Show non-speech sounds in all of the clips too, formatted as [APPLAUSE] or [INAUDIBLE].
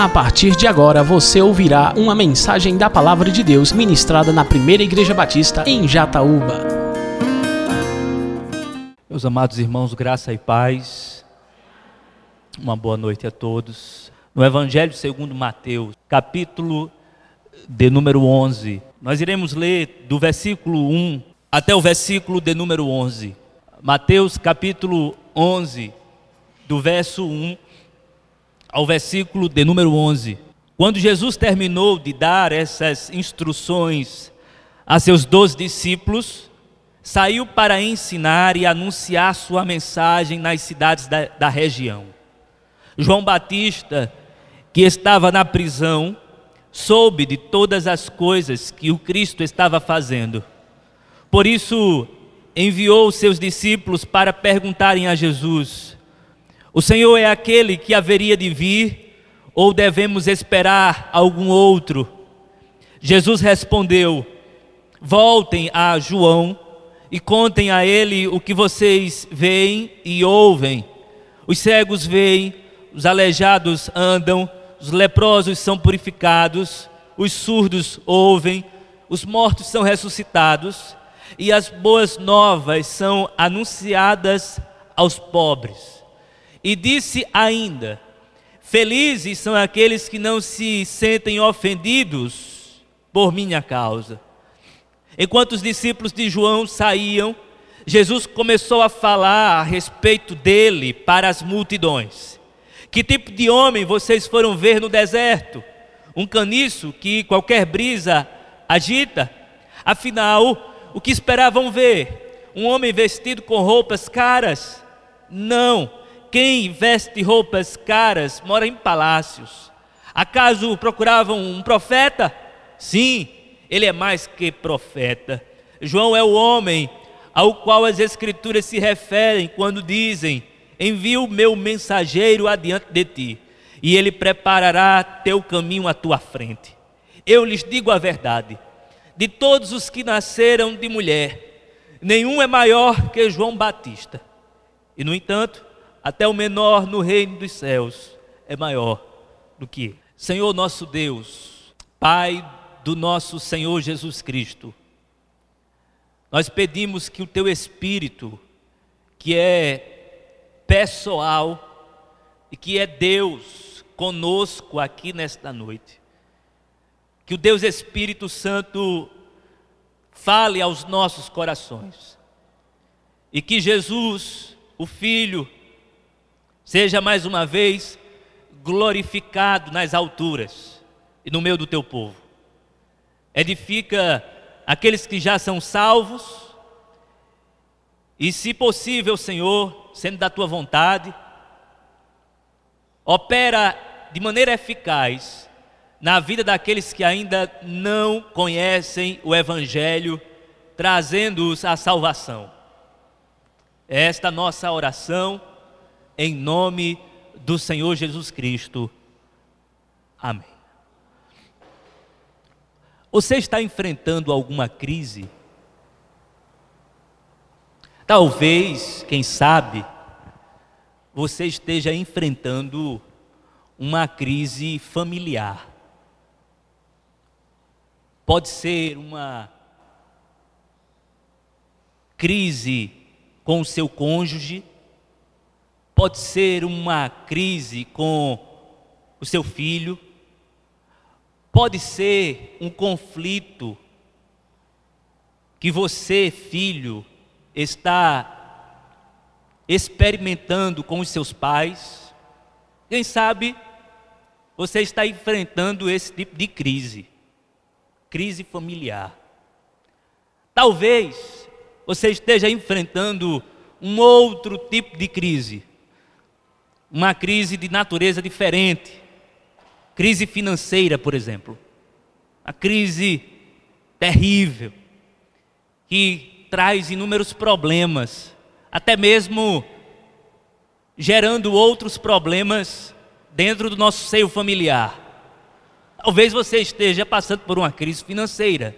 A partir de agora você ouvirá uma mensagem da Palavra de Deus ministrada na Primeira Igreja Batista em Jataúba. Meus amados irmãos, graça e paz. Uma boa noite a todos. No Evangelho segundo Mateus, capítulo de número 11, nós iremos ler do versículo 1 até o versículo de número 11. Mateus capítulo 11, do verso 1 ao versículo de número 11. Quando Jesus terminou de dar essas instruções a seus doze discípulos, saiu para ensinar e anunciar sua mensagem nas cidades da, da região. João Batista, que estava na prisão, soube de todas as coisas que o Cristo estava fazendo. Por isso, enviou seus discípulos para perguntarem a Jesus: o Senhor é aquele que haveria de vir, ou devemos esperar algum outro? Jesus respondeu: Voltem a João e contem a ele o que vocês veem e ouvem. Os cegos veem, os aleijados andam, os leprosos são purificados, os surdos ouvem, os mortos são ressuscitados e as boas novas são anunciadas aos pobres. E disse ainda: Felizes são aqueles que não se sentem ofendidos por minha causa. Enquanto os discípulos de João saíam, Jesus começou a falar a respeito dele para as multidões. Que tipo de homem vocês foram ver no deserto? Um caniço que qualquer brisa agita? Afinal, o que esperavam ver? Um homem vestido com roupas caras? Não quem veste roupas caras mora em palácios. Acaso procuravam um profeta? Sim, ele é mais que profeta. João é o homem ao qual as Escrituras se referem quando dizem: Envio meu mensageiro adiante de ti, e ele preparará teu caminho à tua frente. Eu lhes digo a verdade: de todos os que nasceram de mulher, nenhum é maior que João Batista. E, no entanto, até o menor no reino dos céus é maior do que. Senhor nosso Deus, Pai do nosso Senhor Jesus Cristo, nós pedimos que o teu Espírito, que é pessoal e que é Deus conosco aqui nesta noite, que o Deus Espírito Santo fale aos nossos corações e que Jesus, o Filho, Seja mais uma vez glorificado nas alturas e no meio do teu povo. Edifica aqueles que já são salvos, e se possível, Senhor, sendo da tua vontade, opera de maneira eficaz na vida daqueles que ainda não conhecem o Evangelho, trazendo-os à salvação. É esta nossa oração em nome do Senhor Jesus Cristo. Amém. Você está enfrentando alguma crise? Talvez, quem sabe, você esteja enfrentando uma crise familiar. Pode ser uma crise com o seu cônjuge, pode ser uma crise com o seu filho, pode ser um conflito que você, filho, está experimentando com os seus pais. Quem sabe você está enfrentando esse tipo de crise, crise familiar. Talvez você esteja enfrentando um outro tipo de crise, uma crise de natureza diferente. Crise financeira, por exemplo. A crise terrível que traz inúmeros problemas, até mesmo gerando outros problemas dentro do nosso seio familiar. Talvez você esteja passando por uma crise financeira.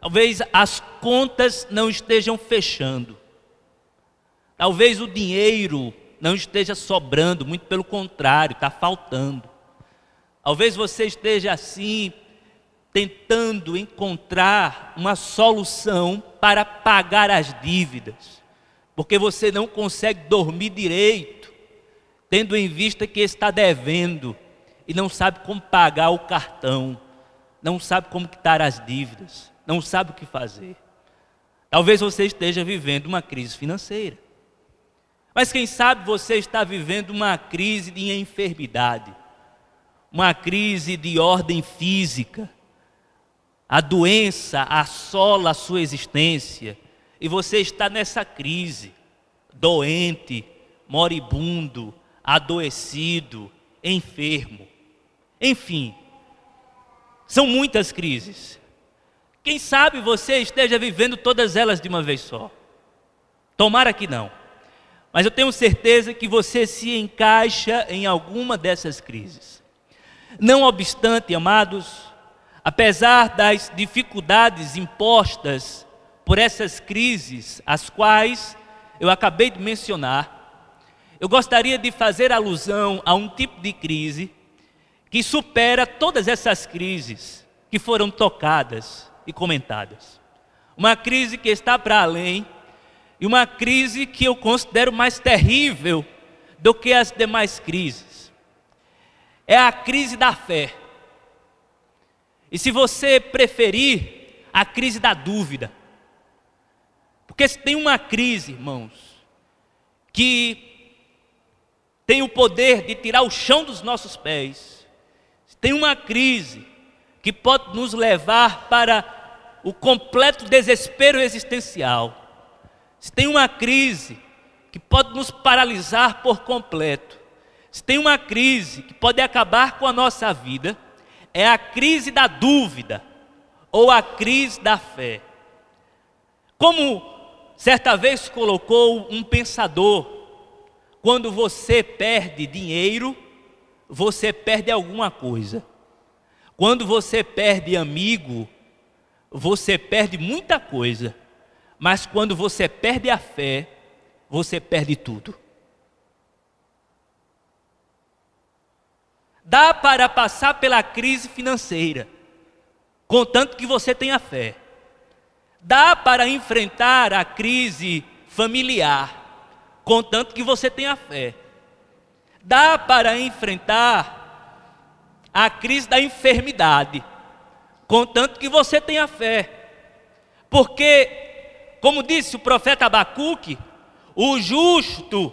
Talvez as contas não estejam fechando. Talvez o dinheiro não esteja sobrando, muito pelo contrário, está faltando. Talvez você esteja assim, tentando encontrar uma solução para pagar as dívidas, porque você não consegue dormir direito, tendo em vista que está devendo e não sabe como pagar o cartão, não sabe como quitar as dívidas, não sabe o que fazer. Talvez você esteja vivendo uma crise financeira. Mas quem sabe você está vivendo uma crise de enfermidade, uma crise de ordem física. A doença assola a sua existência e você está nessa crise, doente, moribundo, adoecido, enfermo. Enfim, são muitas crises. Quem sabe você esteja vivendo todas elas de uma vez só. Tomara que não. Mas eu tenho certeza que você se encaixa em alguma dessas crises. Não obstante, amados, apesar das dificuldades impostas por essas crises, as quais eu acabei de mencionar, eu gostaria de fazer alusão a um tipo de crise que supera todas essas crises que foram tocadas e comentadas. Uma crise que está para além e uma crise que eu considero mais terrível do que as demais crises. É a crise da fé. E se você preferir, a crise da dúvida. Porque se tem uma crise, irmãos, que tem o poder de tirar o chão dos nossos pés, se tem uma crise que pode nos levar para o completo desespero existencial, se tem uma crise que pode nos paralisar por completo, se tem uma crise que pode acabar com a nossa vida, é a crise da dúvida ou a crise da fé. Como certa vez colocou um pensador, quando você perde dinheiro, você perde alguma coisa. Quando você perde amigo, você perde muita coisa. Mas quando você perde a fé, você perde tudo. Dá para passar pela crise financeira, contanto que você tenha fé. Dá para enfrentar a crise familiar, contanto que você tenha fé. Dá para enfrentar a crise da enfermidade, contanto que você tenha fé. Porque como disse o profeta Abacuque, o justo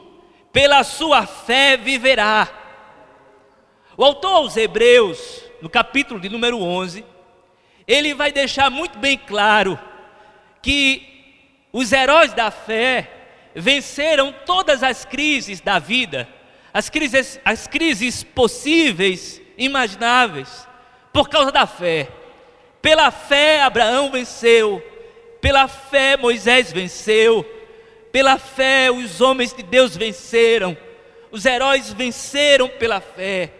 pela sua fé viverá. O autor aos Hebreus, no capítulo de número 11, ele vai deixar muito bem claro que os heróis da fé venceram todas as crises da vida, as crises, as crises possíveis, imagináveis, por causa da fé. Pela fé, Abraão venceu pela fé, Moisés venceu. Pela fé, os homens de Deus venceram. Os heróis venceram pela fé.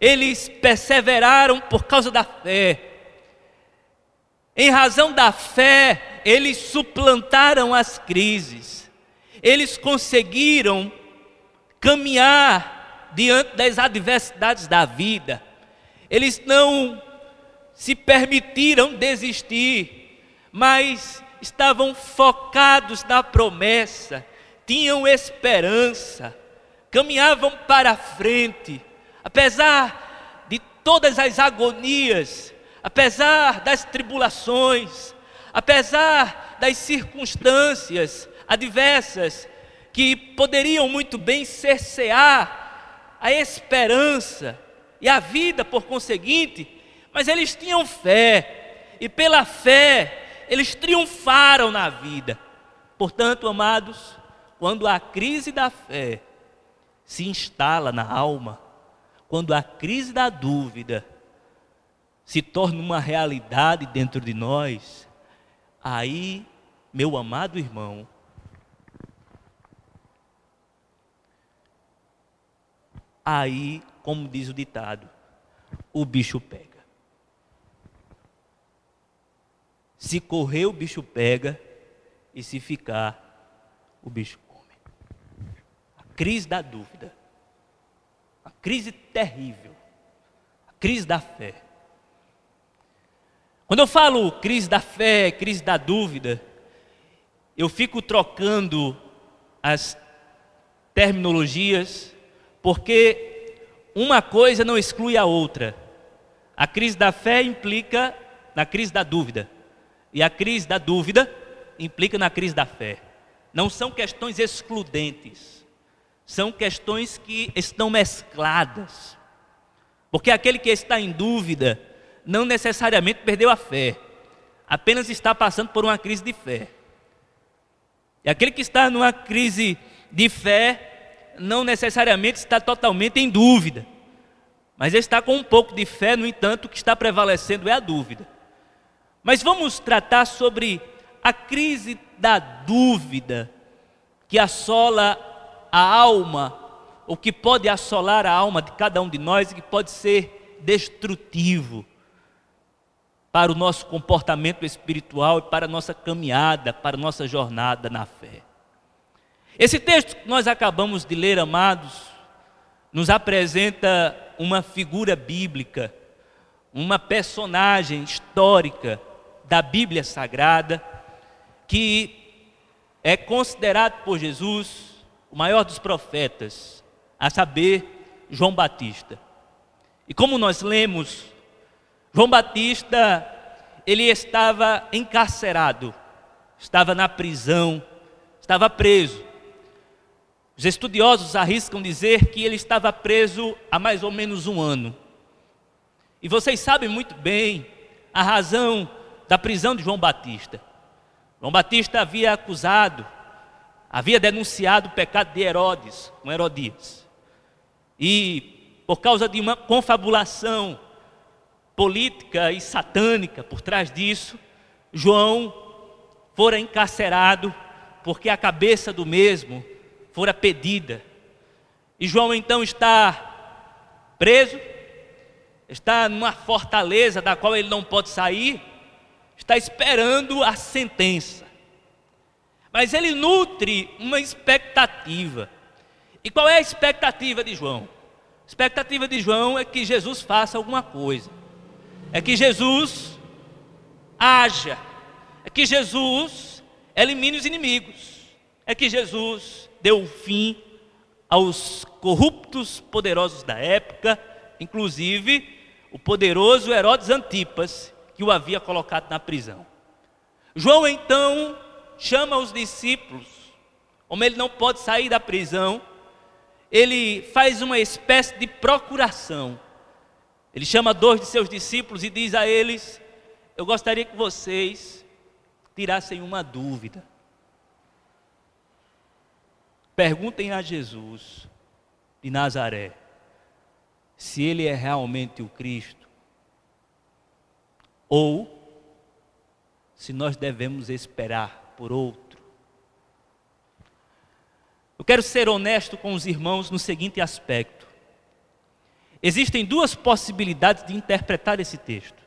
Eles perseveraram por causa da fé. Em razão da fé, eles suplantaram as crises. Eles conseguiram caminhar diante das adversidades da vida. Eles não se permitiram desistir mas estavam focados na promessa, tinham esperança, caminhavam para frente, apesar de todas as agonias, apesar das tribulações, apesar das circunstâncias adversas que poderiam muito bem cercear a esperança e a vida por conseguinte, mas eles tinham fé, e pela fé eles triunfaram na vida. Portanto, amados, quando a crise da fé se instala na alma, quando a crise da dúvida se torna uma realidade dentro de nós, aí, meu amado irmão, aí, como diz o ditado, o bicho pega. Se correr, o bicho pega, e se ficar, o bicho come. A crise da dúvida. A crise terrível. A crise da fé. Quando eu falo crise da fé, crise da dúvida, eu fico trocando as terminologias, porque uma coisa não exclui a outra. A crise da fé implica na crise da dúvida, e a crise da dúvida implica na crise da fé. Não são questões excludentes, são questões que estão mescladas. Porque aquele que está em dúvida não necessariamente perdeu a fé, apenas está passando por uma crise de fé. E aquele que está numa crise de fé não necessariamente está totalmente em dúvida, mas está com um pouco de fé, no entanto, o que está prevalecendo é a dúvida. Mas vamos tratar sobre a crise da dúvida que assola a alma, ou que pode assolar a alma de cada um de nós e que pode ser destrutivo para o nosso comportamento espiritual e para a nossa caminhada, para a nossa jornada na fé. Esse texto que nós acabamos de ler, amados, nos apresenta uma figura bíblica, uma personagem histórica da Bíblia Sagrada, que é considerado por Jesus o maior dos profetas, a saber, João Batista. E como nós lemos João Batista, ele estava encarcerado, estava na prisão, estava preso. Os estudiosos arriscam dizer que ele estava preso há mais ou menos um ano. E vocês sabem muito bem a razão da prisão de João Batista. João Batista havia acusado, havia denunciado o pecado de Herodes, com Herodias. E por causa de uma confabulação política e satânica por trás disso, João fora encarcerado porque a cabeça do mesmo fora pedida. E João então está preso, está numa fortaleza da qual ele não pode sair, está esperando a sentença. Mas ele nutre uma expectativa. E qual é a expectativa de João? A expectativa de João é que Jesus faça alguma coisa é que Jesus haja, é que Jesus elimine os inimigos, é que Jesus deu fim aos corruptos poderosos da época, inclusive o poderoso Herodes Antipas, que o havia colocado na prisão. João então chama os discípulos, como ele não pode sair da prisão, ele faz uma espécie de procuração ele chama dois de seus discípulos e diz a eles: Eu gostaria que vocês tirassem uma dúvida. Perguntem a Jesus de Nazaré se ele é realmente o Cristo ou se nós devemos esperar por outro. Eu quero ser honesto com os irmãos no seguinte aspecto. Existem duas possibilidades de interpretar esse texto.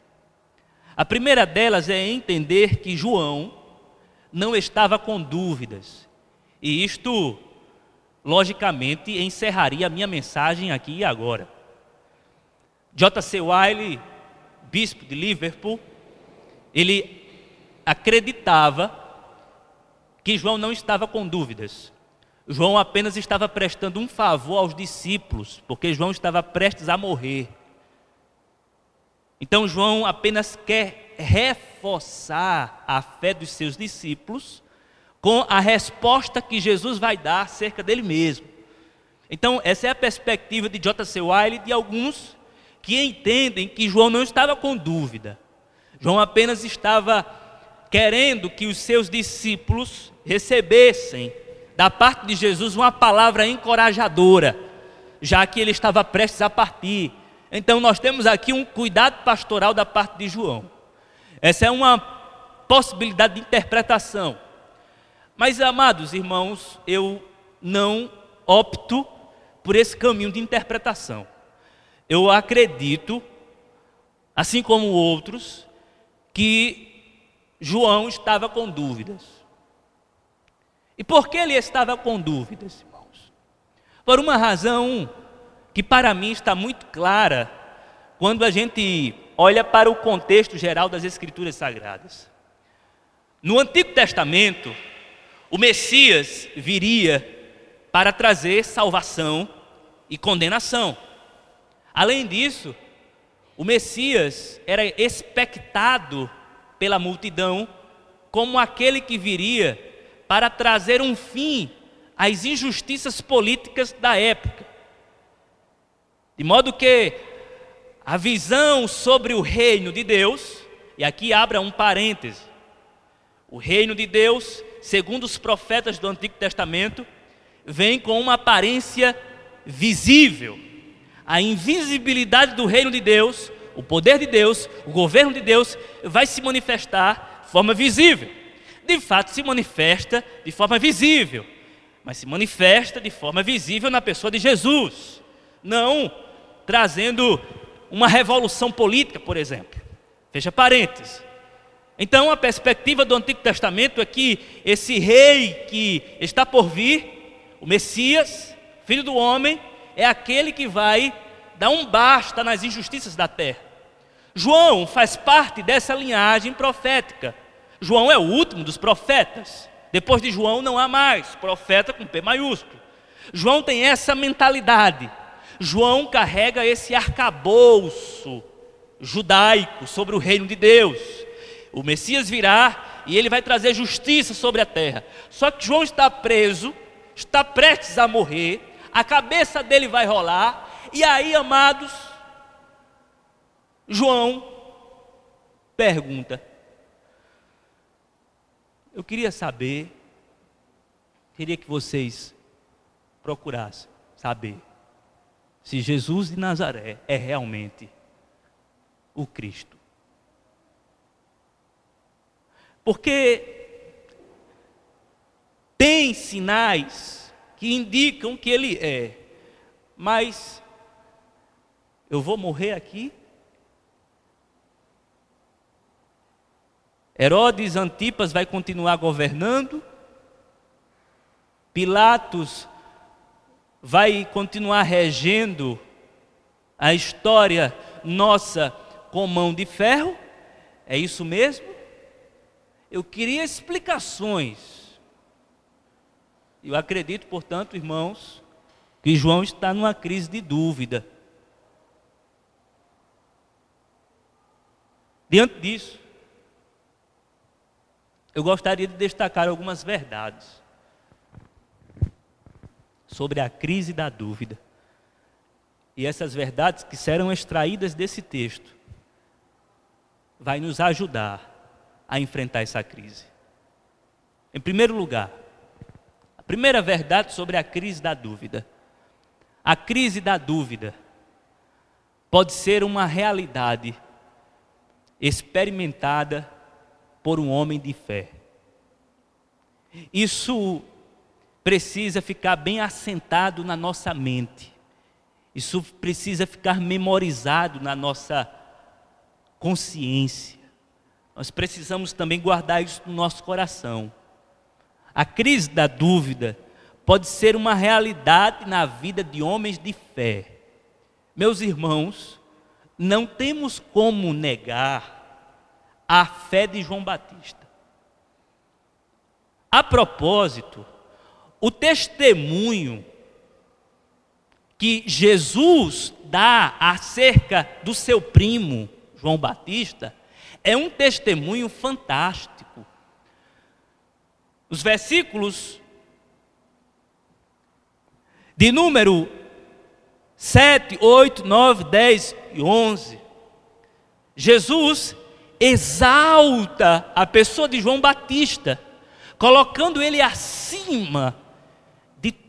A primeira delas é entender que João não estava com dúvidas. E isto, logicamente, encerraria a minha mensagem aqui e agora. J.C. Wiley, bispo de Liverpool, ele acreditava que João não estava com dúvidas. João apenas estava prestando um favor aos discípulos, porque João estava prestes a morrer. Então João apenas quer reforçar a fé dos seus discípulos com a resposta que Jesus vai dar acerca dele mesmo. Então, essa é a perspectiva de J.C. Wiley e de alguns que entendem que João não estava com dúvida. João apenas estava querendo que os seus discípulos recebessem da parte de Jesus uma palavra encorajadora, já que ele estava prestes a partir. Então nós temos aqui um cuidado pastoral da parte de João. Essa é uma possibilidade de interpretação. Mas, amados irmãos, eu não opto por esse caminho de interpretação. Eu acredito, assim como outros, que João estava com dúvidas. E por que ele estava com dúvidas, irmãos? Por uma razão que para mim está muito clara quando a gente olha para o contexto geral das Escrituras Sagradas. No Antigo Testamento, o Messias viria para trazer salvação e condenação. Além disso, o Messias era expectado pela multidão como aquele que viria para trazer um fim às injustiças políticas da época. De modo que a visão sobre o reino de Deus, e aqui abra um parêntese, o reino de Deus, segundo os profetas do Antigo Testamento, vem com uma aparência visível. A invisibilidade do reino de Deus, o poder de Deus, o governo de Deus, vai se manifestar de forma visível. De fato, se manifesta de forma visível, mas se manifesta de forma visível na pessoa de Jesus, não trazendo uma revolução política, por exemplo. Fecha parênteses. Então, a perspectiva do Antigo Testamento é que esse rei que está por vir, o Messias, filho do homem, é aquele que vai dar um basta nas injustiças da terra. João faz parte dessa linhagem profética. João é o último dos profetas. Depois de João não há mais profeta com P maiúsculo. João tem essa mentalidade. João carrega esse arcabouço judaico sobre o reino de Deus. O Messias virá e ele vai trazer justiça sobre a terra. Só que João está preso, está prestes a morrer, a cabeça dele vai rolar, e aí, amados, João pergunta: Eu queria saber, queria que vocês procurassem saber se Jesus de Nazaré é realmente o Cristo. Porque tem sinais que indicam que ele é, mas eu vou morrer aqui? Herodes Antipas vai continuar governando? Pilatos vai continuar regendo a história nossa com mão de ferro? É isso mesmo? Eu queria explicações. Eu acredito, portanto, irmãos, que João está numa crise de dúvida. Diante disso, eu gostaria de destacar algumas verdades sobre a crise da dúvida. E essas verdades que serão extraídas desse texto vai nos ajudar a enfrentar essa crise. Em primeiro lugar, primeira verdade sobre a crise da dúvida. A crise da dúvida pode ser uma realidade experimentada por um homem de fé. Isso precisa ficar bem assentado na nossa mente. Isso precisa ficar memorizado na nossa consciência. Nós precisamos também guardar isso no nosso coração. A crise da dúvida pode ser uma realidade na vida de homens de fé. Meus irmãos, não temos como negar a fé de João Batista. A propósito, o testemunho que Jesus dá acerca do seu primo, João Batista, é um testemunho fantástico. Os versículos de número 7, 8, 9, 10 e 11, Jesus exalta a pessoa de João Batista, colocando ele acima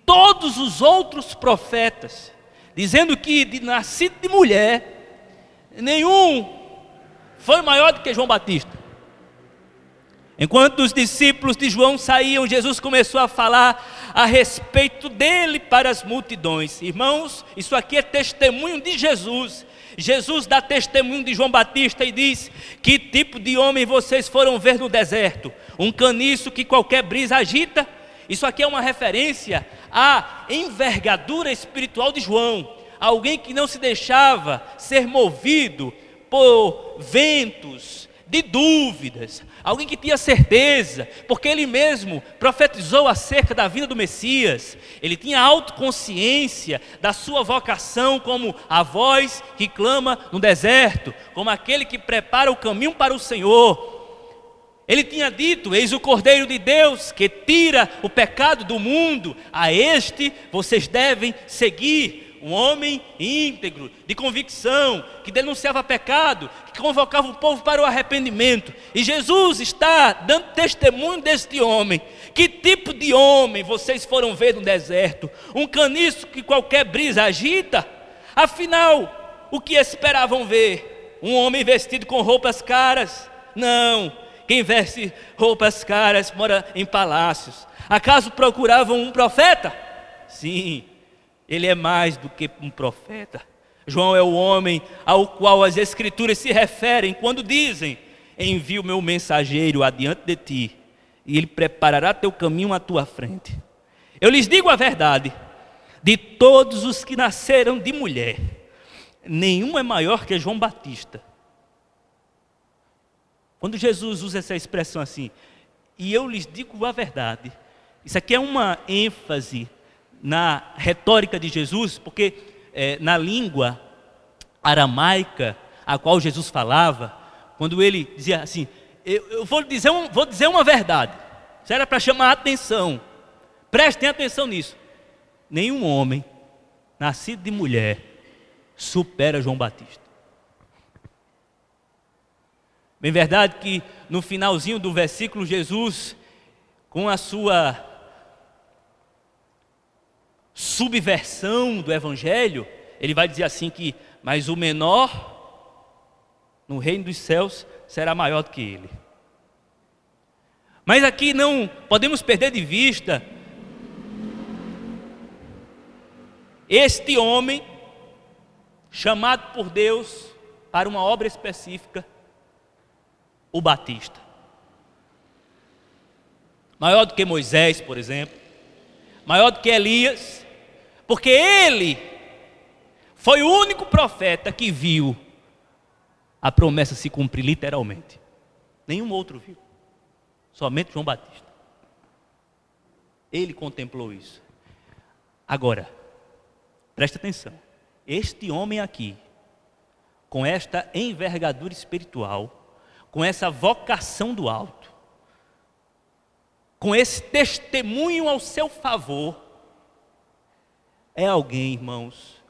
todos os outros profetas, dizendo que de nascido de mulher, nenhum foi maior do que João Batista. Enquanto os discípulos de João saíam, Jesus começou a falar a respeito dele para as multidões. Irmãos, isso aqui é testemunho de Jesus. Jesus dá testemunho de João Batista e diz: Que tipo de homem vocês foram ver no deserto? Um caniço que qualquer brisa agita? Isso aqui é uma referência à envergadura espiritual de João, alguém que não se deixava ser movido por ventos de dúvidas, alguém que tinha certeza, porque ele mesmo profetizou acerca da vinda do Messias, ele tinha autoconsciência da sua vocação como a voz que clama no deserto, como aquele que prepara o caminho para o Senhor. Ele tinha dito: Eis o Cordeiro de Deus que tira o pecado do mundo, a este vocês devem seguir um homem íntegro, de convicção, que denunciava pecado, que convocava o povo para o arrependimento. E Jesus está dando testemunho deste homem. Que tipo de homem vocês foram ver no deserto? Um caniço que qualquer brisa agita? Afinal, o que esperavam ver? Um homem vestido com roupas caras? Não. Quem veste roupas caras mora em palácios. Acaso procuravam um profeta? Sim, ele é mais do que um profeta. João é o homem ao qual as Escrituras se referem quando dizem: Envio meu mensageiro adiante de ti, e ele preparará teu caminho à tua frente. Eu lhes digo a verdade: de todos os que nasceram de mulher, nenhum é maior que João Batista. Quando Jesus usa essa expressão assim, e eu lhes digo a verdade, isso aqui é uma ênfase na retórica de Jesus, porque é, na língua aramaica a qual Jesus falava, quando ele dizia assim: Eu, eu vou, dizer um, vou dizer uma verdade, isso era para chamar a atenção, prestem atenção nisso. Nenhum homem nascido de mulher supera João Batista. Bem verdade que no finalzinho do versículo, Jesus, com a sua subversão do evangelho, ele vai dizer assim que, mas o menor no reino dos céus será maior do que ele. Mas aqui não podemos perder de vista este homem chamado por Deus para uma obra específica, o Batista. Maior do que Moisés, por exemplo, maior do que Elias, porque ele foi o único profeta que viu a promessa se cumprir literalmente. Nenhum outro viu. Somente João Batista. Ele contemplou isso. Agora, preste atenção. Este homem aqui, com esta envergadura espiritual, com essa vocação do alto, com esse testemunho ao seu favor, é alguém, irmãos,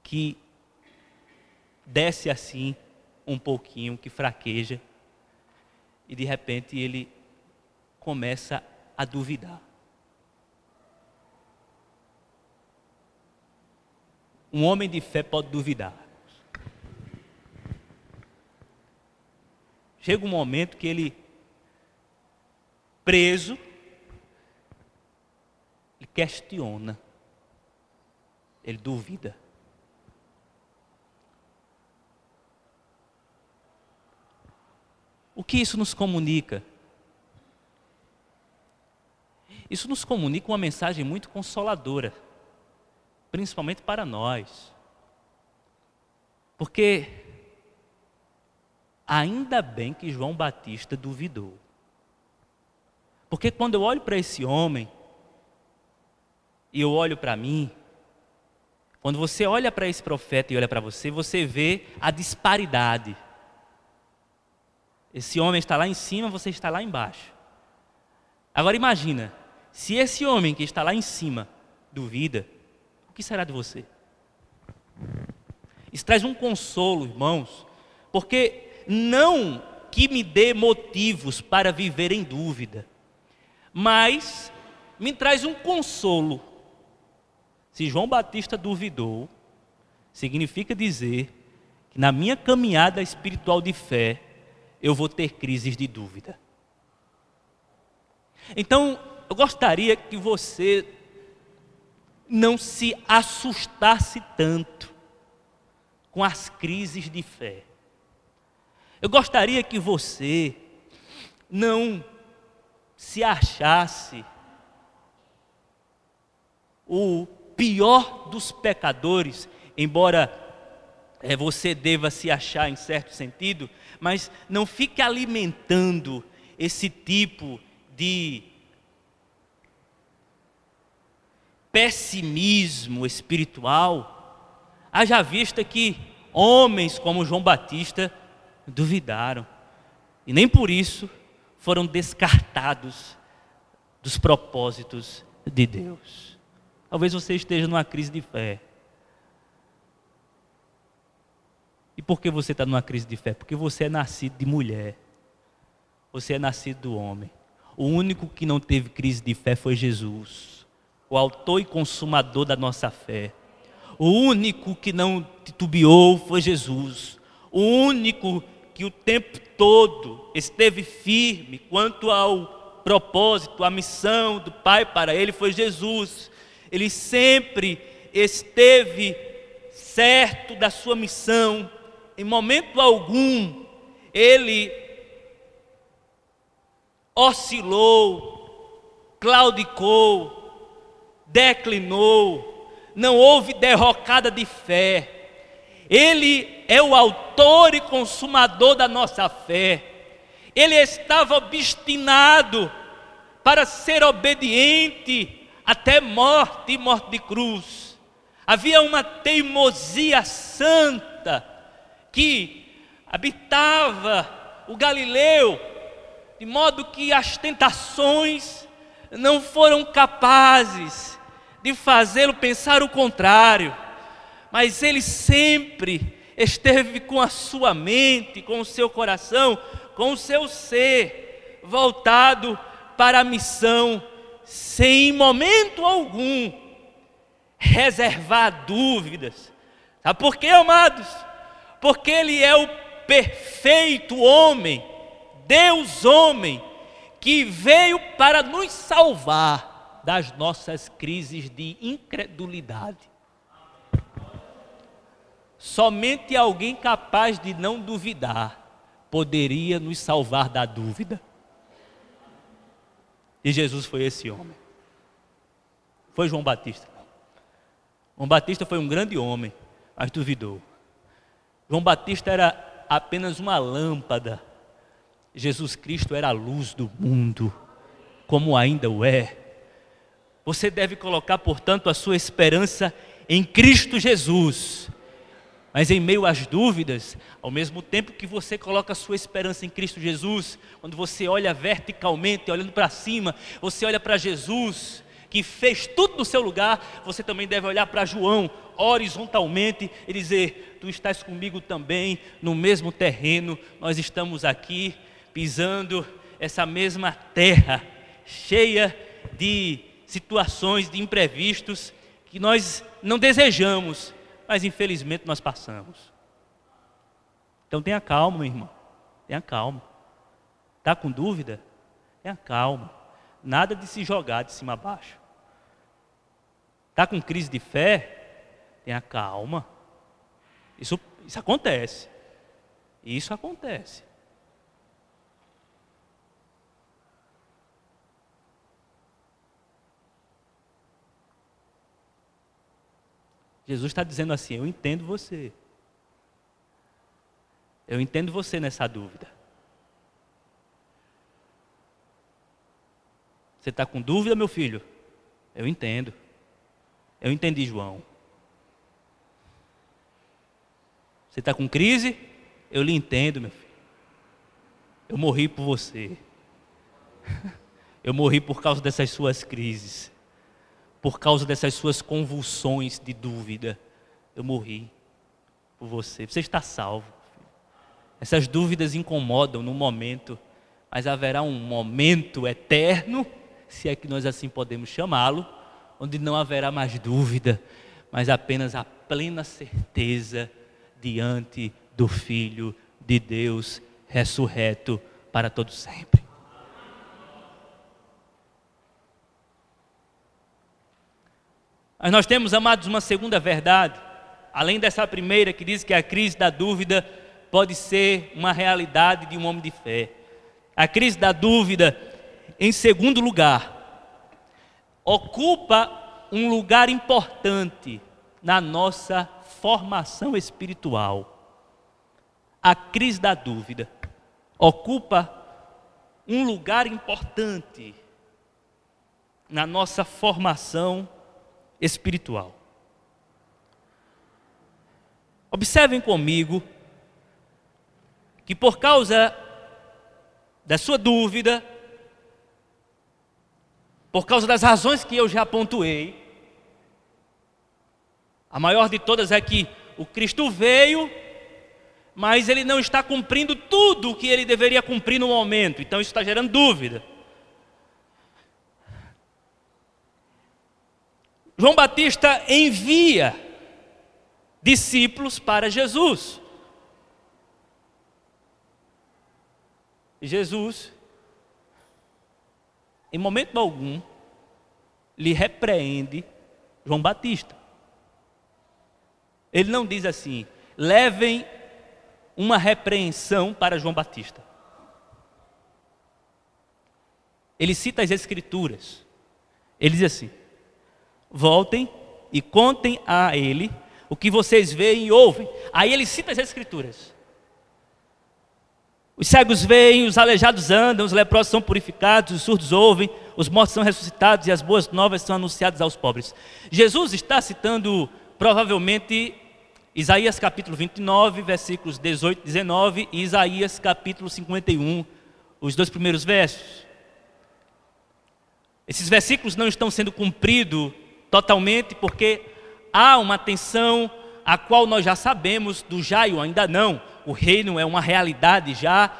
que desce assim um pouquinho, que fraqueja, e de repente ele começa a duvidar. Um homem de fé pode duvidar. Chega um momento que ele, preso, ele questiona ele duvida. O que isso nos comunica? Isso nos comunica uma mensagem muito consoladora, principalmente para nós. Porque ainda bem que João Batista duvidou. Porque quando eu olho para esse homem, e eu olho para mim, quando você olha para esse profeta e olha para você, você vê a disparidade. Esse homem está lá em cima, você está lá embaixo. Agora imagina, se esse homem que está lá em cima duvida, o que será de você? Isso traz um consolo, irmãos, porque não que me dê motivos para viver em dúvida, mas me traz um consolo se João Batista duvidou, significa dizer que na minha caminhada espiritual de fé, eu vou ter crises de dúvida. Então, eu gostaria que você não se assustasse tanto com as crises de fé. Eu gostaria que você não se achasse o pior dos pecadores, embora é, você deva se achar em certo sentido, mas não fique alimentando esse tipo de pessimismo espiritual, haja vista que homens como João Batista duvidaram e nem por isso foram descartados dos propósitos de Deus. Talvez você esteja numa crise de fé. E por que você está numa crise de fé? Porque você é nascido de mulher. Você é nascido do homem. O único que não teve crise de fé foi Jesus, o autor e consumador da nossa fé. O único que não titubeou foi Jesus. O único que o tempo todo esteve firme quanto ao propósito, à missão do Pai para ele foi Jesus. Ele sempre esteve certo da sua missão, em momento algum ele oscilou, claudicou, declinou, não houve derrocada de fé. Ele é o autor e consumador da nossa fé. Ele estava obstinado para ser obediente até morte e morte de cruz. Havia uma teimosia santa que habitava o Galileu, de modo que as tentações não foram capazes de fazê-lo pensar o contrário, mas ele sempre esteve com a sua mente, com o seu coração, com o seu ser voltado para a missão, sem momento algum reservar dúvidas. Sabe por quê, amados? porque Ele é o perfeito homem, Deus homem, que veio para nos salvar das nossas crises de incredulidade. Somente alguém capaz de não duvidar poderia nos salvar da dúvida. E Jesus foi esse homem. Foi João Batista. João Batista foi um grande homem, mas duvidou. João Batista era apenas uma lâmpada. Jesus Cristo era a luz do mundo, como ainda o é. Você deve colocar, portanto, a sua esperança em Cristo Jesus. Mas em meio às dúvidas, ao mesmo tempo que você coloca a sua esperança em Cristo Jesus, quando você olha verticalmente, olhando para cima, você olha para Jesus, que fez tudo no seu lugar, você também deve olhar para João horizontalmente e dizer: Tu estás comigo também no mesmo terreno, nós estamos aqui pisando essa mesma terra, cheia de situações, de imprevistos que nós não desejamos, mas infelizmente nós passamos. Então tenha calma, meu irmão, tenha calma. Está com dúvida? Tenha calma. Nada de se jogar de cima a baixo. Está com crise de fé? Tenha calma. Isso, isso acontece. Isso acontece. Jesus está dizendo assim: Eu entendo você. Eu entendo você nessa dúvida. Você está com dúvida, meu filho? Eu entendo. Eu entendi, João. Você está com crise? Eu lhe entendo, meu filho. Eu morri por você. [LAUGHS] Eu morri por causa dessas suas crises. Por causa dessas suas convulsões de dúvida. Eu morri por você. Você está salvo. Essas dúvidas incomodam no momento, mas haverá um momento eterno, se é que nós assim podemos chamá-lo, onde não haverá mais dúvida, mas apenas a plena certeza diante do Filho de Deus ressurreto para todo sempre. Mas nós temos, amados, uma segunda verdade, além dessa primeira que diz que a crise da dúvida pode ser uma realidade de um homem de fé. A crise da dúvida, em segundo lugar, ocupa um lugar importante na nossa formação espiritual. A crise da dúvida ocupa um lugar importante na nossa formação espiritual. Observem comigo que por causa da sua dúvida, por causa das razões que eu já pontuei, a maior de todas é que o Cristo veio, mas ele não está cumprindo tudo o que ele deveria cumprir no momento, então isso está gerando dúvida. João Batista envia discípulos para Jesus. E Jesus, em momento algum, lhe repreende João Batista. Ele não diz assim: levem uma repreensão para João Batista. Ele cita as Escrituras. Ele diz assim: voltem e contem a ele o que vocês veem e ouvem. Aí ele cita as Escrituras. Os cegos veem, os aleijados andam, os leprosos são purificados, os surdos ouvem, os mortos são ressuscitados e as boas novas são anunciadas aos pobres. Jesus está citando provavelmente Isaías capítulo 29, versículos 18 e 19 e Isaías capítulo 51, os dois primeiros versos. Esses versículos não estão sendo cumpridos totalmente porque há uma tensão a qual nós já sabemos do Jaio, ainda não. O reino é uma realidade já,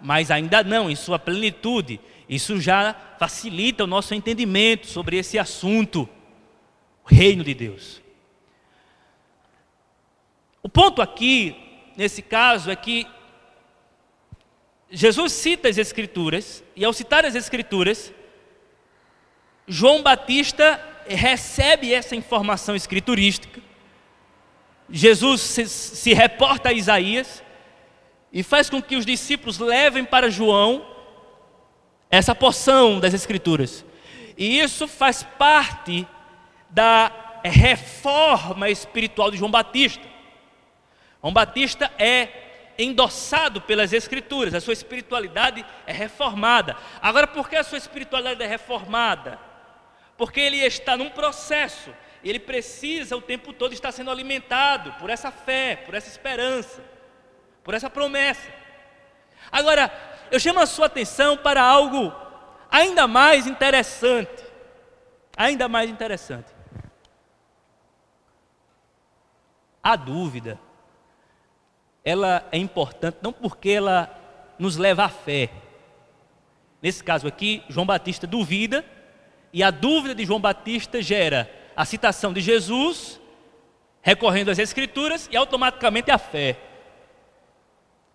mas ainda não em sua plenitude. Isso já facilita o nosso entendimento sobre esse assunto, o reino de Deus. O ponto aqui, nesse caso, é que Jesus cita as Escrituras, e ao citar as Escrituras, João Batista recebe essa informação escriturística. Jesus se, se reporta a Isaías e faz com que os discípulos levem para João essa porção das Escrituras. E isso faz parte da reforma espiritual de João Batista. João Batista é endossado pelas Escrituras, a sua espiritualidade é reformada. Agora, por que a sua espiritualidade é reformada? Porque ele está num processo, ele precisa o tempo todo estar sendo alimentado por essa fé, por essa esperança, por essa promessa. Agora, eu chamo a sua atenção para algo ainda mais interessante. Ainda mais interessante. A dúvida, ela é importante não porque ela nos leva à fé. Nesse caso aqui, João Batista duvida e a dúvida de João Batista gera a citação de Jesus, recorrendo às Escrituras e automaticamente a fé.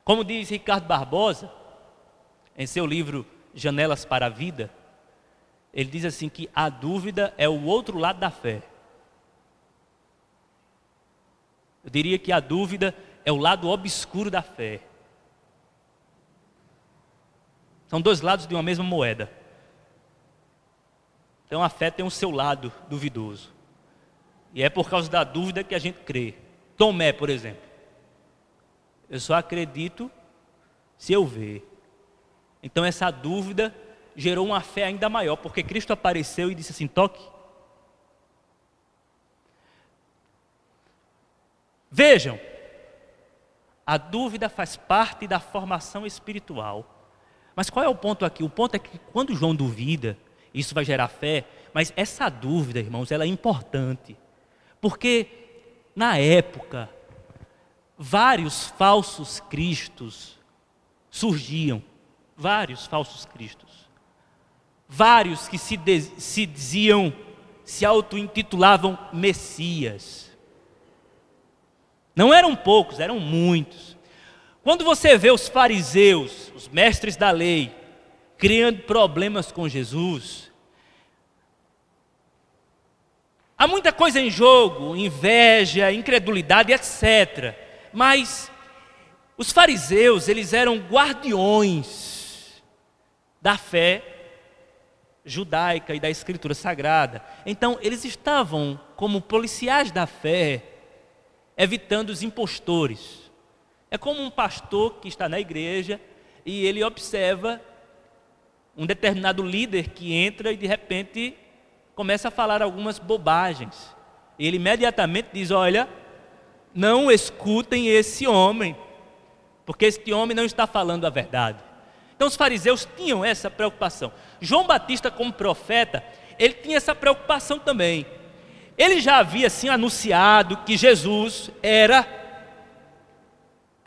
Como diz Ricardo Barbosa, em seu livro Janelas para a Vida, ele diz assim que a dúvida é o outro lado da fé. Eu diria que a dúvida é o lado obscuro da fé. São dois lados de uma mesma moeda. Então a fé tem o seu lado duvidoso. E é por causa da dúvida que a gente crê. Tomé, por exemplo. Eu só acredito se eu ver. Então essa dúvida gerou uma fé ainda maior, porque Cristo apareceu e disse assim: toque. Vejam, a dúvida faz parte da formação espiritual. Mas qual é o ponto aqui? O ponto é que quando João duvida, isso vai gerar fé, mas essa dúvida, irmãos, ela é importante. Porque na época, vários falsos cristos surgiam, vários falsos cristos. Vários que se, se diziam, se auto-intitulavam Messias. Não eram poucos, eram muitos. Quando você vê os fariseus, os mestres da lei, criando problemas com Jesus. Há muita coisa em jogo, inveja, incredulidade, etc. Mas os fariseus, eles eram guardiões da fé judaica e da escritura sagrada. Então, eles estavam como policiais da fé, evitando os impostores. É como um pastor que está na igreja e ele observa um determinado líder que entra e de repente começa a falar algumas bobagens. Ele imediatamente diz: Olha, não escutem esse homem, porque este homem não está falando a verdade. Então os fariseus tinham essa preocupação. João Batista, como profeta, ele tinha essa preocupação também. Ele já havia assim anunciado que Jesus era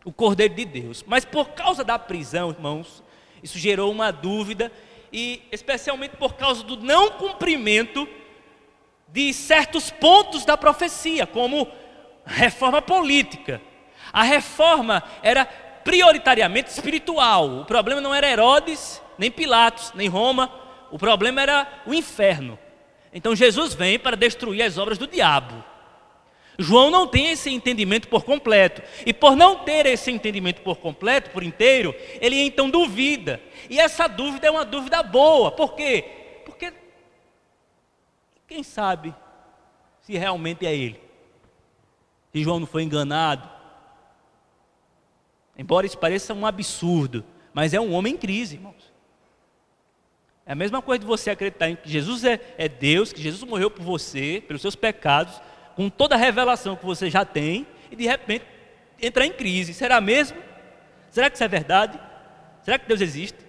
o Cordeiro de Deus. Mas por causa da prisão, irmãos, isso gerou uma dúvida e especialmente por causa do não cumprimento de certos pontos da profecia, como reforma política. A reforma era prioritariamente espiritual. O problema não era Herodes, nem Pilatos, nem Roma. O problema era o inferno. Então Jesus vem para destruir as obras do diabo. João não tem esse entendimento por completo. E por não ter esse entendimento por completo, por inteiro, ele então duvida. E essa dúvida é uma dúvida boa. Por quê? Porque quem sabe se realmente é ele? Se João não foi enganado, Embora isso pareça um absurdo, mas é um homem em crise, irmãos. É a mesma coisa de você acreditar em que Jesus é, é Deus, que Jesus morreu por você, pelos seus pecados, com toda a revelação que você já tem, e de repente entrar em crise. Será mesmo? Será que isso é verdade? Será que Deus existe?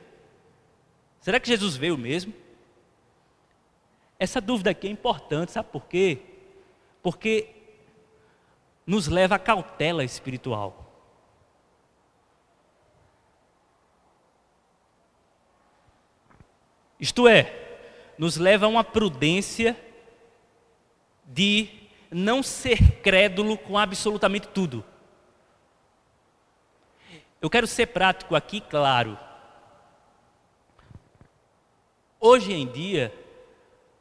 Será que Jesus veio mesmo? Essa dúvida aqui é importante, sabe por quê? Porque nos leva à cautela espiritual. Isto é, nos leva a uma prudência de não ser crédulo com absolutamente tudo. Eu quero ser prático aqui, claro. Hoje em dia,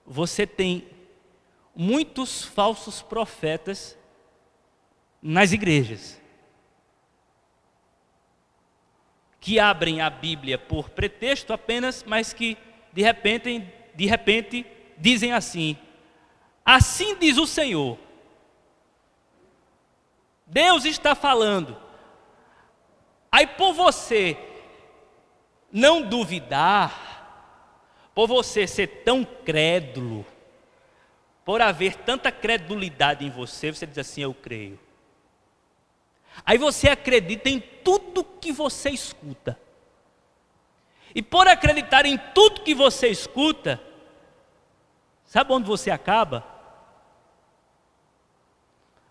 você tem muitos falsos profetas nas igrejas. Que abrem a Bíblia por pretexto apenas, mas que de repente, de repente dizem assim: Assim diz o Senhor. Deus está falando. Aí por você não duvidar, por você ser tão crédulo, por haver tanta credulidade em você, você diz assim: Eu creio. Aí você acredita em tudo que você escuta. E por acreditar em tudo que você escuta, sabe onde você acaba?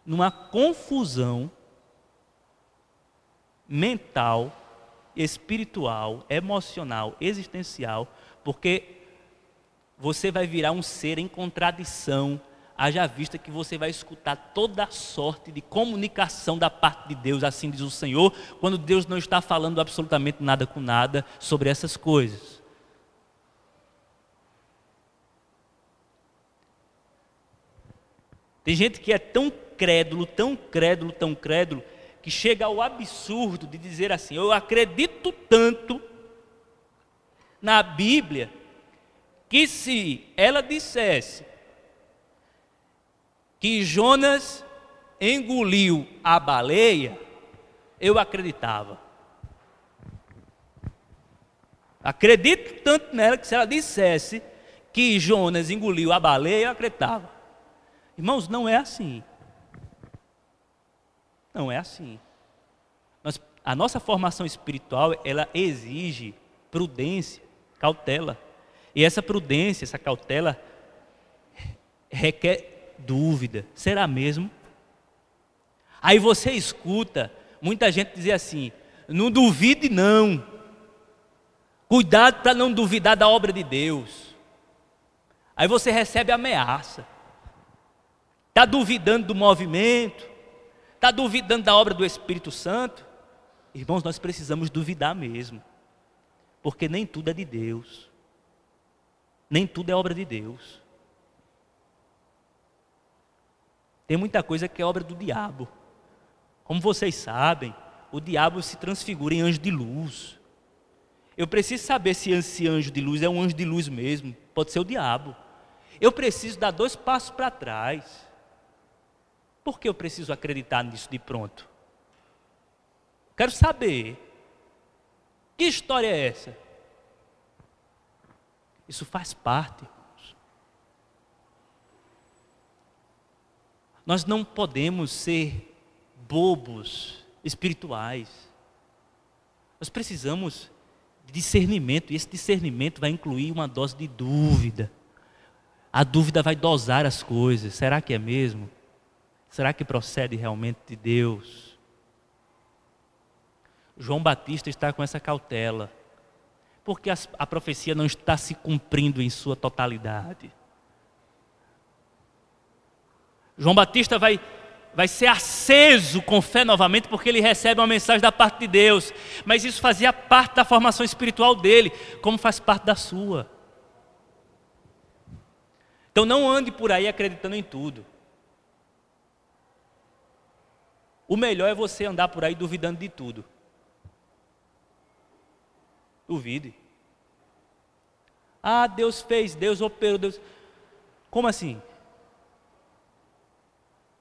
Numa confusão mental, espiritual, emocional, existencial, porque você vai virar um ser em contradição haja vista que você vai escutar toda sorte de comunicação da parte de Deus, assim diz o Senhor, quando Deus não está falando absolutamente nada com nada sobre essas coisas. Tem gente que é tão crédulo, tão crédulo, tão crédulo, que chega ao absurdo de dizer assim: Eu acredito tanto na Bíblia, que se ela dissesse que Jonas engoliu a baleia, eu acreditava. Acredito tanto nela que se ela dissesse que Jonas engoliu a baleia, eu acreditava. Irmãos, não é assim. Não é assim. Nós, a nossa formação espiritual, ela exige prudência, cautela. E essa prudência, essa cautela, requer dúvida: será mesmo? Aí você escuta muita gente dizer assim: não duvide, não. Cuidado para não duvidar da obra de Deus. Aí você recebe ameaça. Está duvidando do movimento? Está duvidando da obra do Espírito Santo? Irmãos, nós precisamos duvidar mesmo. Porque nem tudo é de Deus. Nem tudo é obra de Deus. Tem muita coisa que é obra do diabo. Como vocês sabem, o diabo se transfigura em anjo de luz. Eu preciso saber se esse anjo de luz é um anjo de luz mesmo. Pode ser o diabo. Eu preciso dar dois passos para trás. Por que eu preciso acreditar nisso de pronto? Quero saber. Que história é essa? Isso faz parte. Nós não podemos ser bobos espirituais. Nós precisamos de discernimento, e esse discernimento vai incluir uma dose de dúvida. A dúvida vai dosar as coisas. Será que é mesmo? Será que procede realmente de Deus? João Batista está com essa cautela, porque a, profecia não está se cumprindo em sua totalidade. João Batista vai vai ser aceso com fé novamente, porque ele recebe uma mensagem da parte de Deus. Mas isso fazia parte da formação espiritual dele, como faz parte da sua. Então não ande por aí acreditando em tudo. O melhor é você andar por aí duvidando de tudo. Duvide. Ah, Deus fez, Deus operou, Deus. Como assim?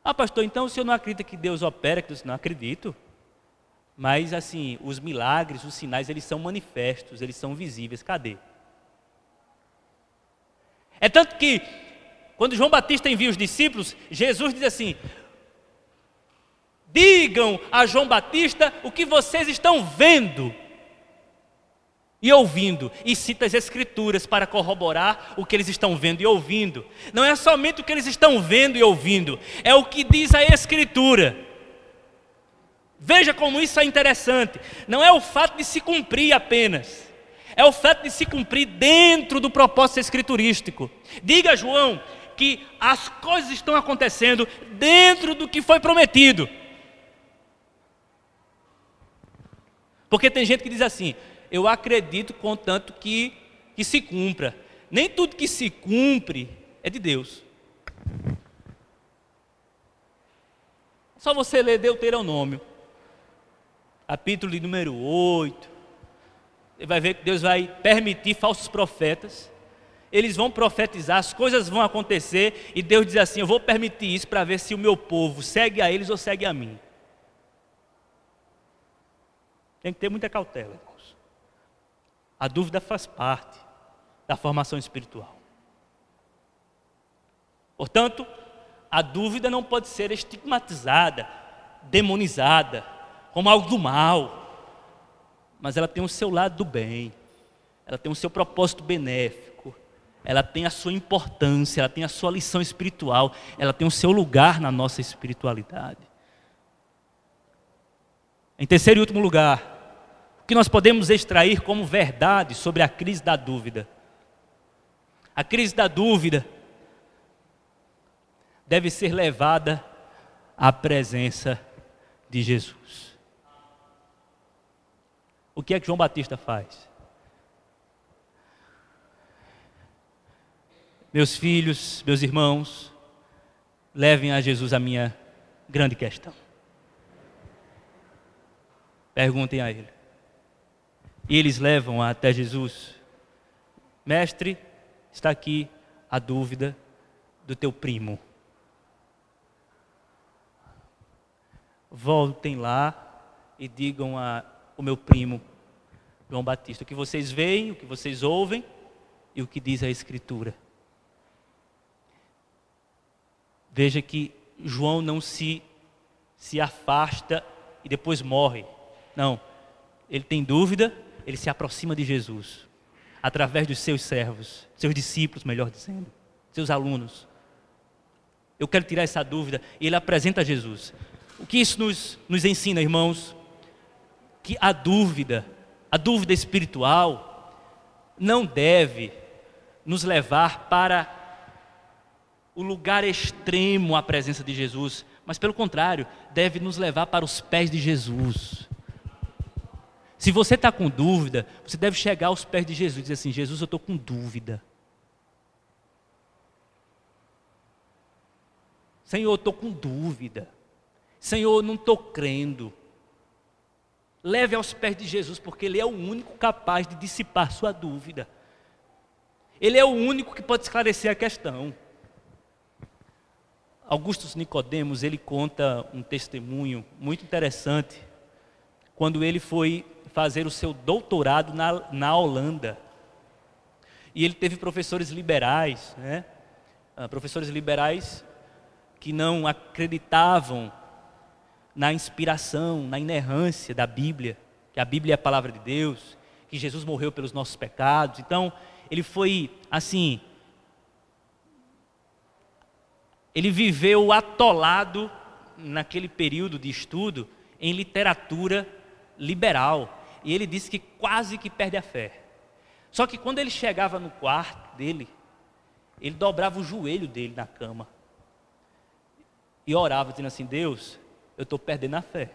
Ah, pastor, então o senhor não acredita que Deus opera? Que Deus... Não acredito. Mas assim, os milagres, os sinais, eles são manifestos, eles são visíveis. Cadê? É tanto que, quando João Batista envia os discípulos, Jesus diz assim: Digam a João Batista o que vocês estão vendo e ouvindo, e cita as Escrituras para corroborar o que eles estão vendo e ouvindo. Não é somente o que eles estão vendo e ouvindo, é o que diz a Escritura. Veja como isso é interessante. Não é o fato de se cumprir apenas, é o fato de se cumprir dentro do propósito escriturístico. Diga, João, que as coisas estão acontecendo dentro do que foi prometido. Porque tem gente que diz assim: eu acredito contanto que, que se cumpra. Nem tudo que se cumpre é de Deus. Só você ler Deuteronômio, capítulo número 8. Você vai ver que Deus vai permitir falsos profetas. Eles vão profetizar, as coisas vão acontecer, e Deus diz assim: Eu vou permitir isso para ver se o meu povo segue a eles ou segue a mim. Tem que ter muita cautela. A dúvida faz parte da formação espiritual. Portanto, a dúvida não pode ser estigmatizada, demonizada, como algo do mal, mas ela tem o seu lado do bem, ela tem o seu propósito benéfico, ela tem a sua importância, ela tem a sua lição espiritual, ela tem o seu lugar na nossa espiritualidade. Em terceiro e último lugar, o que nós podemos extrair como verdade sobre a crise da dúvida. A crise da dúvida deve ser levada à presença de Jesus. O que é que João Batista faz? Meus filhos, meus irmãos, levem a Jesus a minha grande questão. Perguntem a Ele. E eles levam até Jesus. Mestre, está aqui a dúvida do teu primo. Voltem lá e digam a o meu primo João Batista o que vocês veem, o que vocês ouvem e o que diz a Escritura. Veja que João não se se afasta e depois morre. Não. Ele tem dúvida, ele se aproxima de Jesus através dos seus servos, seus discípulos, melhor dizendo, seus alunos. Eu quero tirar essa dúvida e ele apresenta Jesus. O que isso nos, nos ensina, irmãos? Que a dúvida, a dúvida espiritual, não deve nos levar para o lugar extremo à presença de Jesus, mas pelo contrário, deve nos levar para os pés de Jesus. Se você está com dúvida, você deve chegar aos pés de Jesus e dizer assim: Jesus, eu estou com dúvida. Senhor, eu estou com dúvida. Senhor, eu não estou crendo. Leve aos pés de Jesus, porque Ele é o único capaz de dissipar sua dúvida. Ele é o único que pode esclarecer a questão. Augustus Nicodemos, ele conta um testemunho muito interessante quando ele foi fazer o seu doutorado na, na Holanda. E ele teve professores liberais, né? Ah, professores liberais que não acreditavam na inspiração, na inerrância da Bíblia, que a Bíblia é a palavra de Deus, que Jesus morreu pelos nossos pecados. Então, ele foi assim, ele viveu atolado naquele período de estudo em literatura liberal. E ele disse que quase que perde a fé. Só que quando ele chegava no quarto dele, ele dobrava o joelho dele na cama e orava, dizendo assim: Deus, eu estou perdendo a fé.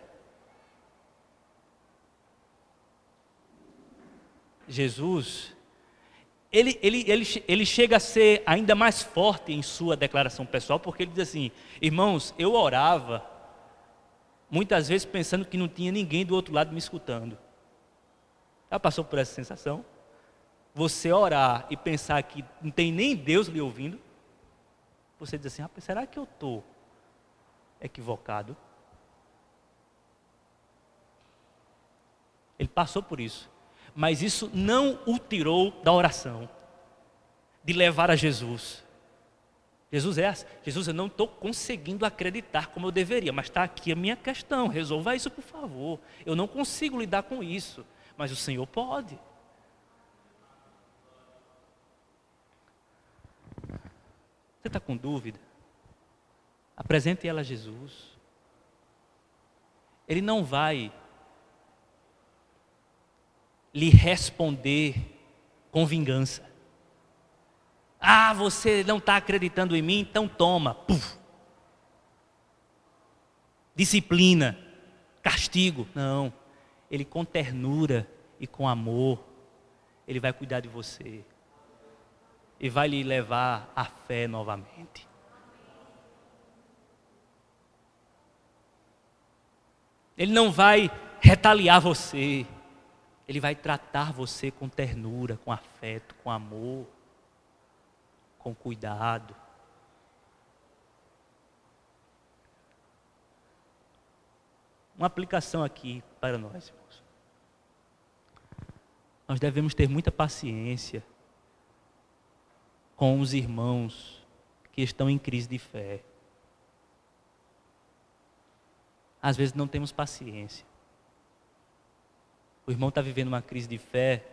Jesus, ele, ele, ele, ele chega a ser ainda mais forte em sua declaração pessoal, porque ele diz assim: irmãos, eu orava, muitas vezes pensando que não tinha ninguém do outro lado me escutando. Já passou por essa sensação? Você orar e pensar que não tem nem Deus lhe ouvindo? Você diz assim: ah, será que eu estou equivocado? Ele passou por isso. Mas isso não o tirou da oração, de levar a Jesus. Jesus é, Jesus, eu não estou conseguindo acreditar como eu deveria, mas está aqui a minha questão. Resolva isso, por favor. Eu não consigo lidar com isso, mas o Senhor pode. Você está com dúvida? Apresente ela a Jesus. Ele não vai lhe responder com vingança. Ah, você não está acreditando em mim, então toma. Puf. Disciplina, castigo. Não. Ele com ternura e com amor, ele vai cuidar de você. E vai lhe levar à fé novamente. Ele não vai retaliar você. Ele vai tratar você com ternura, com afeto, com amor, com cuidado. Uma aplicação aqui para nós. Nós devemos ter muita paciência com os irmãos que estão em crise de fé. Às vezes não temos paciência. O irmão está vivendo uma crise de fé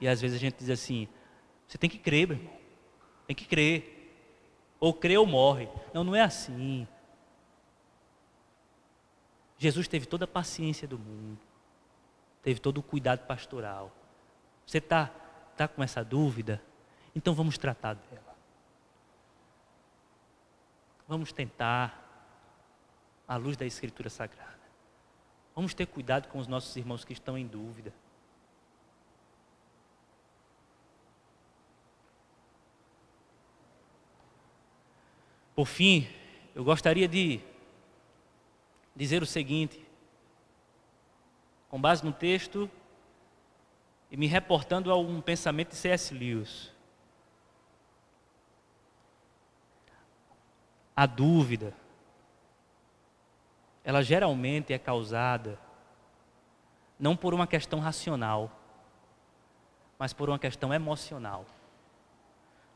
e às vezes a gente diz assim: você tem que crer, meu irmão. Tem que crer. Ou crê ou morre. Não, não é assim. Jesus teve toda a paciência do mundo. Teve todo o cuidado pastoral. Você está tá com essa dúvida? Então vamos tratar dela. Vamos tentar, à luz da Escritura Sagrada. Vamos ter cuidado com os nossos irmãos que estão em dúvida. Por fim, eu gostaria de dizer o seguinte, com base no texto e me reportando a um pensamento de C.S. Lewis. A dúvida, ela geralmente é causada não por uma questão racional, mas por uma questão emocional.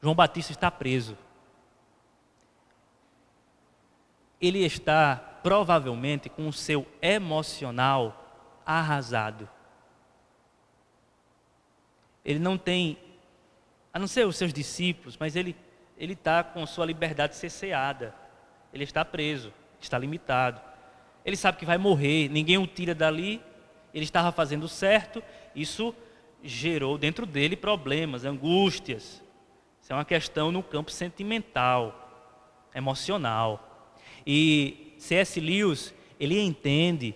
João Batista está preso. Ele está provavelmente com o seu emocional arrasado. Ele não tem, a não ser os seus discípulos, mas ele ele está com sua liberdade cesseada. Ele está preso, está limitado. Ele sabe que vai morrer, ninguém o tira dali. Ele estava fazendo certo. Isso gerou dentro dele problemas, angústias. Isso é uma questão no campo sentimental, emocional. E C.S. Lewis, ele entende,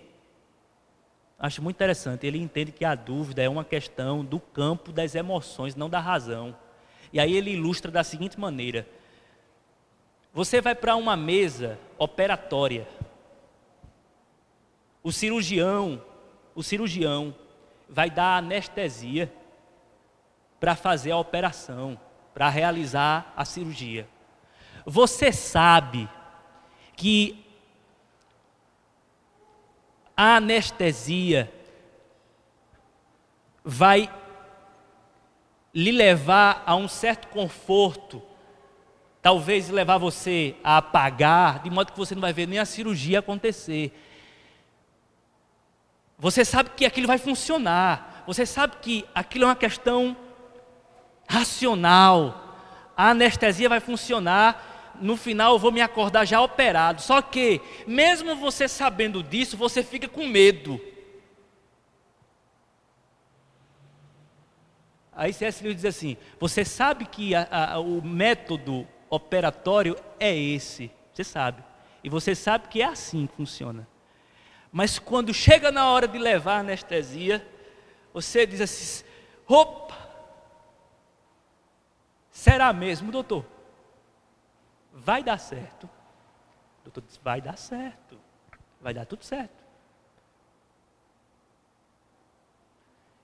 acho muito interessante, ele entende que a dúvida é uma questão do campo das emoções, não da razão. E aí ele ilustra da seguinte maneira: você vai para uma mesa operatória o cirurgião, o cirurgião vai dar anestesia para fazer a operação. para realizar a cirurgia. Você sabe que a anestesia vai lhe levar a um certo conforto, talvez levar você a apagar, de modo que você não vai ver nem a cirurgia acontecer. Você sabe que aquilo vai funcionar, você sabe que aquilo é uma questão racional, a anestesia vai funcionar, no final eu vou me acordar já operado. Só que, mesmo você sabendo disso, você fica com medo. Aí C.S. Lewis diz assim: você sabe que a, a, o método operatório é esse, você sabe. E você sabe que é assim que funciona. Mas quando chega na hora de levar anestesia, você diz assim: opa, será mesmo, doutor? Vai dar certo. O doutor diz: vai dar certo, vai dar tudo certo.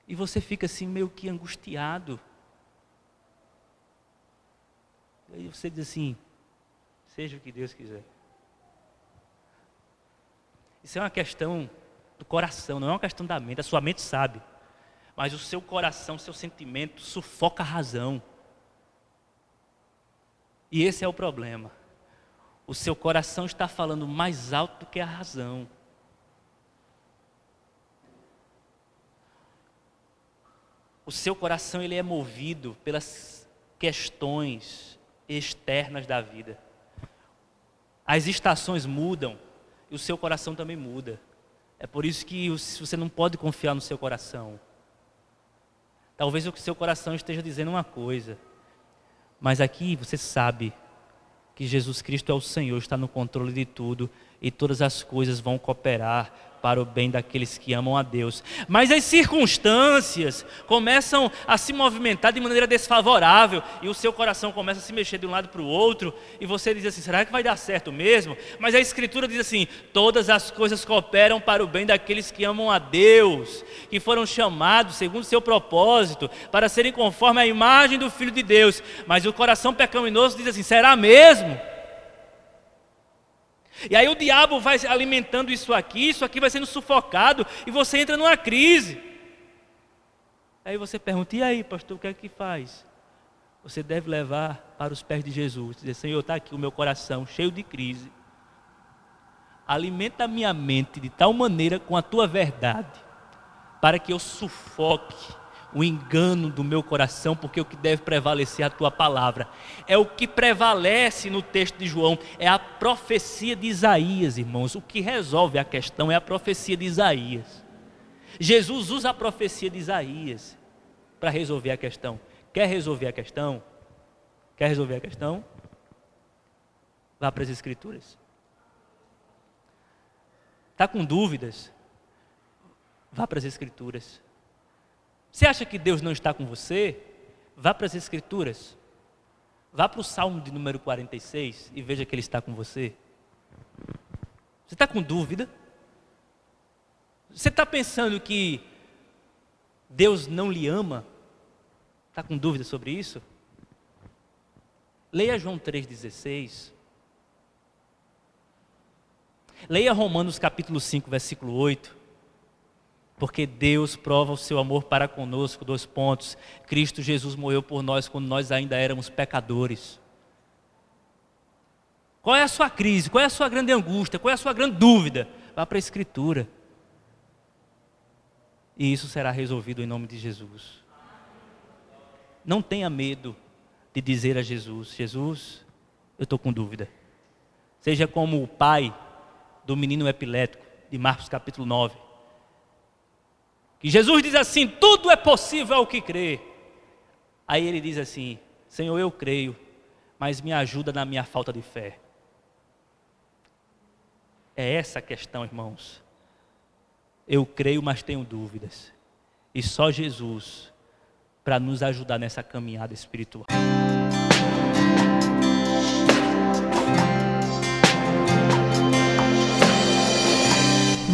E você fica assim meio que angustiado. E aí você diz assim: seja o que Deus quiser. Isso é uma questão do coração, não é uma questão da mente. A sua mente sabe. Mas o seu coração, seu sentimento sufoca a razão. E esse é o problema. O seu coração está falando mais alto do que a razão. o seu coração ele é movido pelas questões externas da vida. As estações mudam e o seu coração também muda. É por isso que você não pode confiar no seu coração. Talvez o seu coração esteja dizendo uma coisa, mas aqui você sabe que Jesus Cristo é o Senhor, está no controle de tudo e todas as coisas vão cooperar para o bem daqueles que amam a Deus. Mas as circunstâncias começam a se movimentar de maneira desfavorável e o seu coração começa a se mexer de um lado para o outro e você diz assim: será que vai dar certo mesmo? Mas a Escritura diz assim: todas as coisas cooperam para o bem daqueles que amam a Deus, que foram chamados segundo o seu propósito para serem conforme a imagem do Filho de Deus. Mas o coração pecaminoso diz assim: será mesmo? E aí o diabo vai alimentando isso aqui, isso aqui vai sendo sufocado e você entra numa crise. Aí você pergunta: e aí, pastor, o que é que faz? Você deve levar para os pés de Jesus, dizer: Senhor, está aqui o meu coração cheio de crise. Alimenta a minha mente de tal maneira com a tua verdade, para que eu sufoque o engano do meu coração, porque o que deve prevalecer é a tua palavra. É o que prevalece no texto de João, é a profecia de Isaías, irmãos. O que resolve a questão é a profecia de Isaías. Jesus usa a profecia de Isaías para resolver a questão. Quer resolver a questão? Quer resolver a questão? Vá para as Escrituras. Está com dúvidas? Vá para as Escrituras. Você acha que Deus não está com você? Vá para as Escrituras. Vá para o Salmo de número 46 e veja que Ele está com você. Você está com dúvida? Você está pensando que Deus não lhe ama? Está com dúvida sobre isso? Leia João 3,16. Leia Romanos capítulo 5, versículo 8. Porque Deus prova o seu amor para conosco, dois pontos. Cristo Jesus morreu por nós quando nós ainda éramos pecadores. Qual é a sua crise? Qual é a sua grande angústia? Qual é a sua grande dúvida? Vá para a Escritura. E isso será resolvido em nome de Jesus. Não tenha medo de dizer a Jesus: Jesus, eu estou com dúvida. Seja como o pai do menino epilético, de Marcos capítulo 9 que Jesus diz assim: tudo é possível ao que crê. Aí ele diz assim: Senhor, eu creio, mas me ajuda na minha falta de fé. É essa a questão, irmãos. Eu creio, mas tenho dúvidas. E só Jesus para nos ajudar nessa caminhada espiritual.